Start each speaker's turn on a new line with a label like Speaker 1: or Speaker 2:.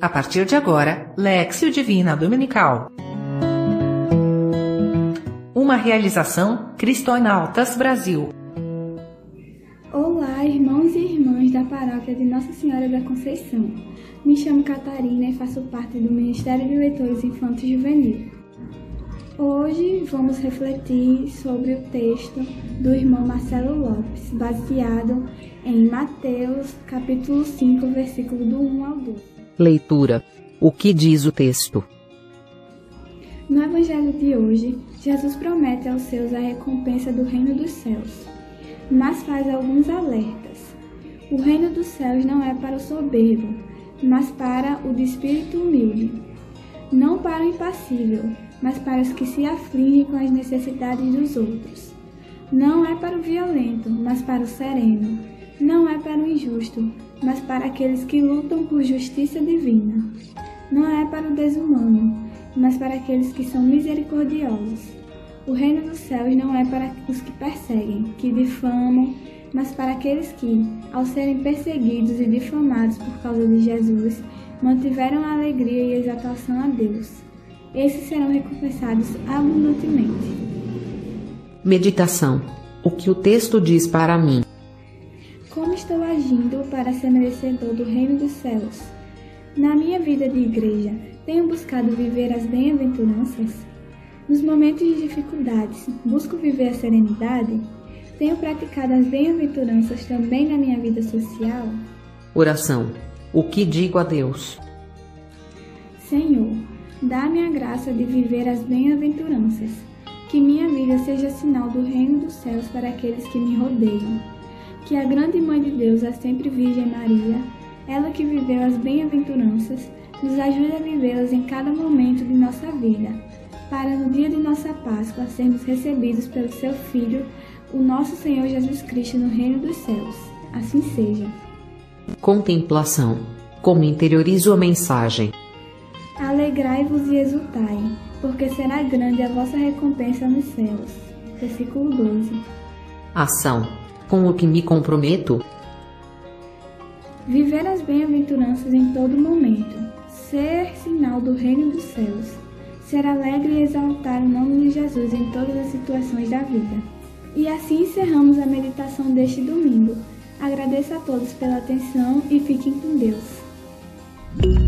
Speaker 1: A partir de agora, Lexio Divina Dominical. Uma realização Cristonautas Brasil.
Speaker 2: Olá, irmãos e irmãs da paróquia de Nossa Senhora da Conceição. Me chamo Catarina e faço parte do Ministério de Leitores Infantos Juvenil. Hoje vamos refletir sobre o texto do irmão Marcelo Lopes, baseado em Mateus, capítulo 5, versículo do 1 ao 12.
Speaker 3: Leitura. O que diz o texto?
Speaker 2: No Evangelho de hoje, Jesus promete aos seus a recompensa do reino dos céus, mas faz alguns alertas. O reino dos céus não é para o soberbo, mas para o de espírito humilde. Não para o impassível, mas para os que se afligem com as necessidades dos outros. Não é para o violento, mas para o sereno. Não é para o injusto, mas para aqueles que lutam por justiça divina. Não é para o desumano, mas para aqueles que são misericordiosos. O reino dos céus não é para os que perseguem, que difamam, mas para aqueles que, ao serem perseguidos e difamados por causa de Jesus, mantiveram a alegria e a exaltação a Deus. Esses serão recompensados abundantemente.
Speaker 3: Meditação. O que o texto diz para mim?
Speaker 2: Estou agindo para ser merecedor do reino dos céus? Na minha vida de igreja, tenho buscado viver as bem-aventuranças? Nos momentos de dificuldades, busco viver a serenidade? Tenho praticado as bem-aventuranças também na minha vida social?
Speaker 3: Oração. O que digo a Deus?
Speaker 2: Senhor, dá-me a graça de viver as bem-aventuranças. Que minha vida seja sinal do reino dos céus para aqueles que me rodeiam que a grande Mãe de Deus, a sempre Virgem Maria, ela que viveu as bem-aventuranças, nos ajude a vivê-las em cada momento de nossa vida, para no dia de nossa Páscoa sermos recebidos pelo seu Filho, o nosso Senhor Jesus Cristo, no reino dos céus. Assim seja.
Speaker 3: Contemplação. Como interiorizo a mensagem?
Speaker 2: Alegrai-vos e exultai, porque será grande a vossa recompensa nos céus. Versículo 12.
Speaker 3: Ação com o que me comprometo?
Speaker 2: Viver as bem-aventuranças em todo momento, ser sinal do reino dos céus, ser alegre e exaltar o nome de Jesus em todas as situações da vida. E assim encerramos a meditação deste domingo. Agradeço a todos pela atenção e fiquem com Deus.